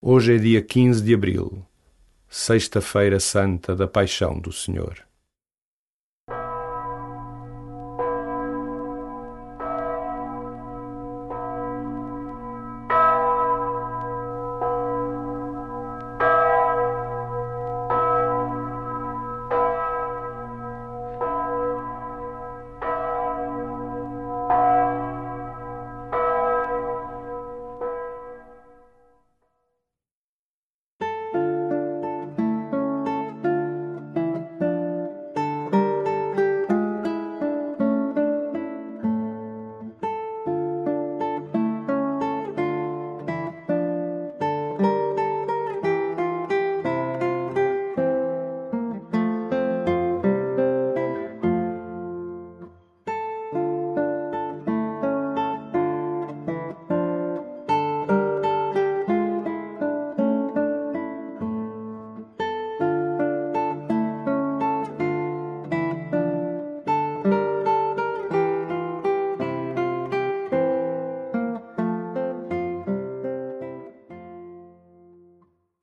Hoje é dia 15 de abril, Sexta-feira Santa da Paixão do Senhor.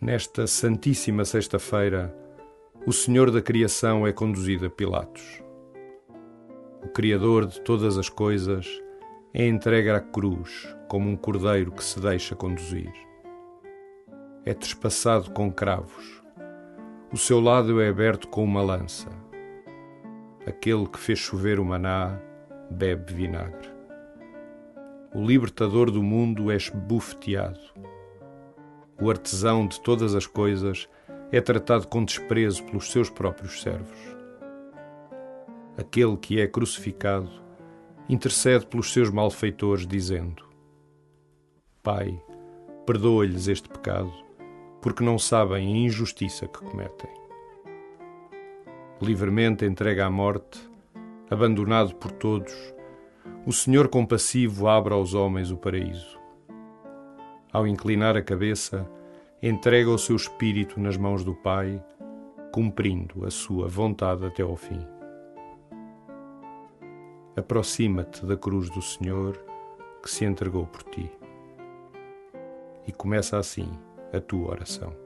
Nesta Santíssima Sexta-feira, o Senhor da Criação é conduzido a Pilatos. O Criador de todas as coisas é entregue à cruz como um cordeiro que se deixa conduzir. É trespassado com cravos. O seu lado é aberto com uma lança. Aquele que fez chover o maná bebe vinagre. O libertador do mundo é esbufeteado o artesão de todas as coisas, é tratado com desprezo pelos seus próprios servos. Aquele que é crucificado intercede pelos seus malfeitores, dizendo: Pai, perdoa-lhes este pecado, porque não sabem a injustiça que cometem. Livremente entregue à morte, abandonado por todos, o Senhor compassivo abre aos homens o paraíso ao inclinar a cabeça, entrega o seu espírito nas mãos do Pai, cumprindo a sua vontade até ao fim. Aproxima-te da cruz do Senhor que se entregou por ti. E começa assim a tua oração.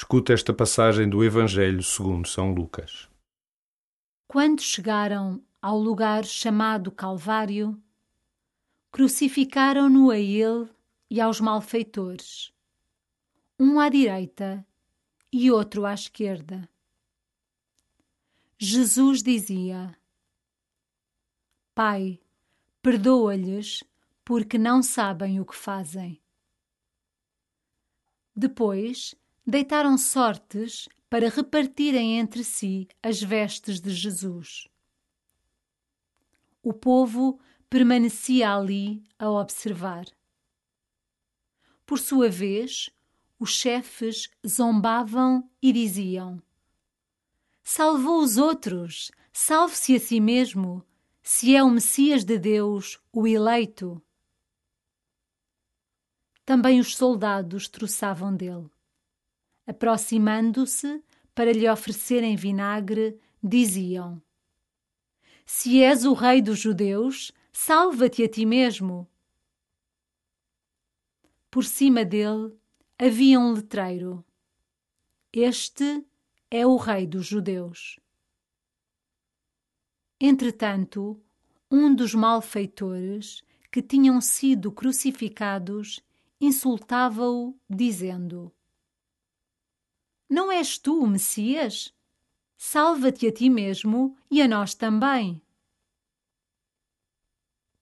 Escuta esta passagem do Evangelho segundo São Lucas. Quando chegaram ao lugar chamado Calvário, crucificaram-no a ele e aos malfeitores, um à direita e outro à esquerda. Jesus dizia: Pai, perdoa-lhes, porque não sabem o que fazem. Depois, deitaram sortes para repartirem entre si as vestes de Jesus. O povo permanecia ali a observar. Por sua vez, os chefes zombavam e diziam: Salvou os outros, salve-se a si mesmo, se é o Messias de Deus, o eleito. também os soldados troçavam dele. Aproximando-se para lhe oferecerem vinagre, diziam: Se és o rei dos judeus, salva-te a ti mesmo. Por cima dele havia um letreiro: Este é o rei dos judeus. Entretanto, um dos malfeitores que tinham sido crucificados insultava-o, dizendo: Não és tu o Messias? Salva-te a ti mesmo e a nós também.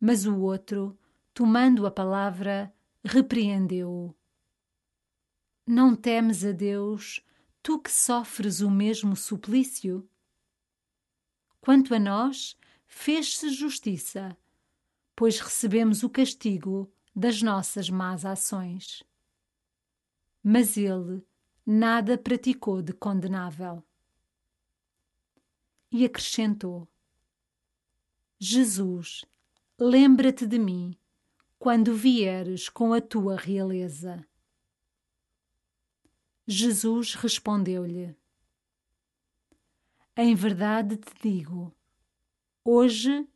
Mas o outro, tomando a palavra, repreendeu-o. Não temes a Deus, tu que sofres o mesmo suplício? Quanto a nós, fez-se justiça, pois recebemos o castigo das nossas más ações. Mas ele nada praticou de condenável. E acrescentou: Jesus, lembra-te de mim quando vieres com a tua realeza. Jesus respondeu-lhe: Em verdade te digo, hoje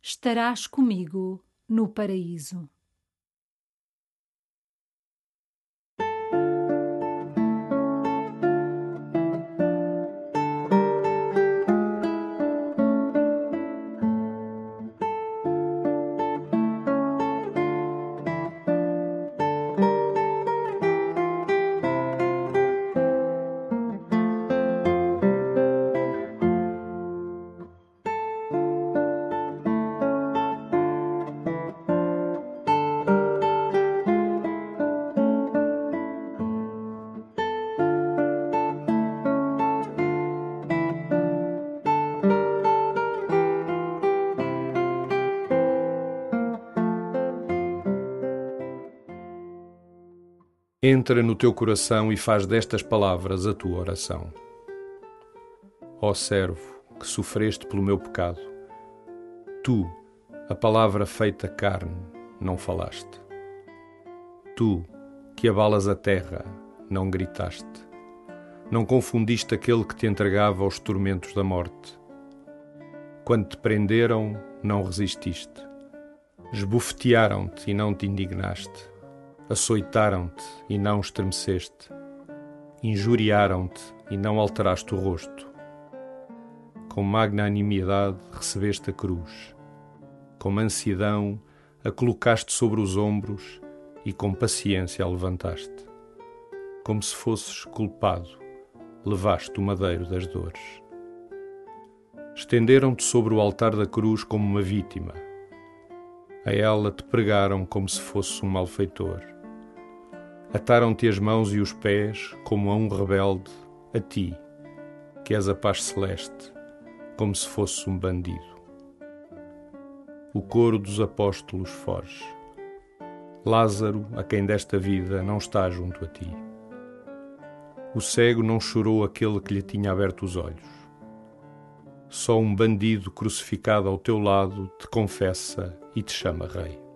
estarás comigo no paraíso. Entra no teu coração e faz destas palavras a tua oração. Ó servo, que sofreste pelo meu pecado, tu, a palavra feita carne, não falaste. Tu, que abalas a terra, não gritaste. Não confundiste aquele que te entregava aos tormentos da morte. Quando te prenderam, não resististe. Esbofetearam-te e não te indignaste açoitaram-te e não estremeceste, injuriaram-te e não alteraste o rosto. Com magnanimidade recebeste a cruz, com mansidão a colocaste sobre os ombros e com paciência a levantaste. Como se fosses culpado, levaste o madeiro das dores. Estenderam-te sobre o altar da cruz como uma vítima. A ela te pregaram como se fosse um malfeitor Ataram-te as mãos e os pés como a um rebelde, a ti, que és a paz celeste, como se fosse um bandido. O coro dos apóstolos foge. Lázaro, a quem desta vida não está junto a ti. O cego não chorou aquele que lhe tinha aberto os olhos. Só um bandido crucificado ao teu lado te confessa e te chama rei.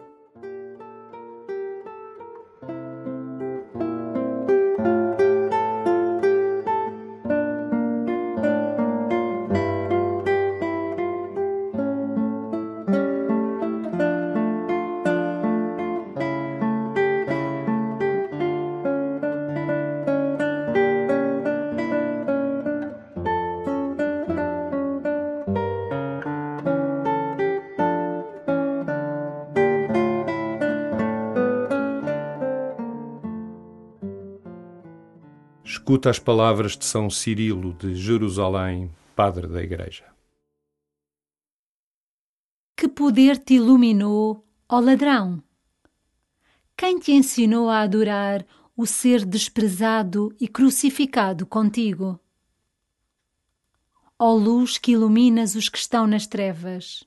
Escuta as palavras de São Cirilo de Jerusalém, padre da Igreja. Que poder te iluminou, ó ladrão? Quem te ensinou a adorar o ser desprezado e crucificado contigo? Ó luz que iluminas os que estão nas trevas.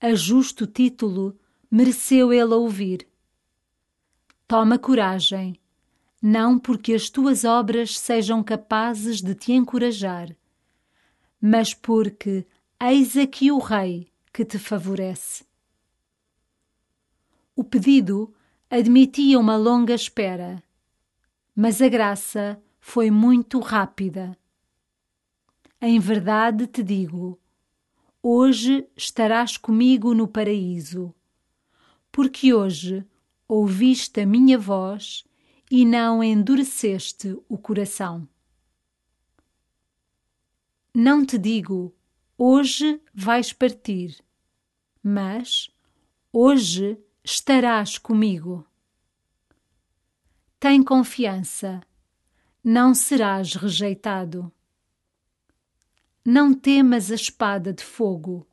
A justo título mereceu ele ouvir. Toma coragem não porque as tuas obras sejam capazes de te encorajar, mas porque eis aqui o Rei que te favorece. O pedido admitia uma longa espera, mas a graça foi muito rápida. Em verdade te digo, hoje estarás comigo no paraíso, porque hoje ouviste a minha voz e não endureceste o coração. Não te digo, hoje vais partir, mas hoje estarás comigo. Tem confiança, não serás rejeitado. Não temas a espada de fogo,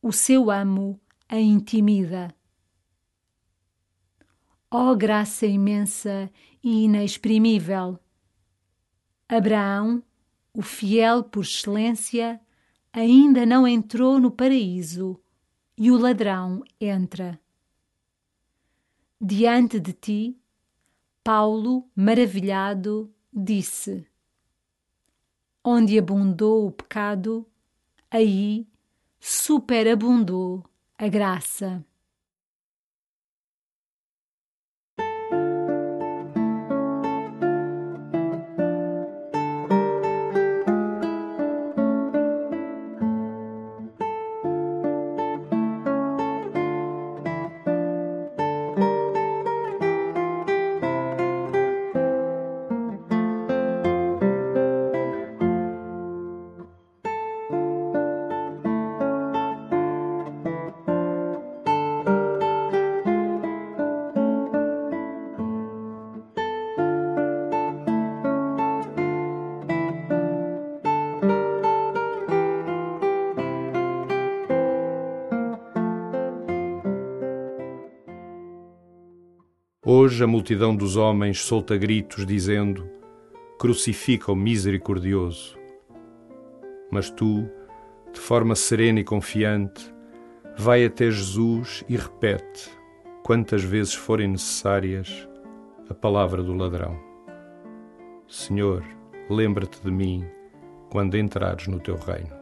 o seu amo a intimida. Ó oh, graça imensa e inexprimível! Abraão, o fiel por excelência, ainda não entrou no paraíso e o ladrão entra. Diante de ti, Paulo, maravilhado, disse: Onde abundou o pecado, aí superabundou a graça. Hoje a multidão dos homens solta gritos dizendo: Crucifica o misericordioso. Mas tu, de forma serena e confiante, vai até Jesus e repete, quantas vezes forem necessárias, a palavra do ladrão. Senhor, lembra-te de mim quando entrares no teu reino.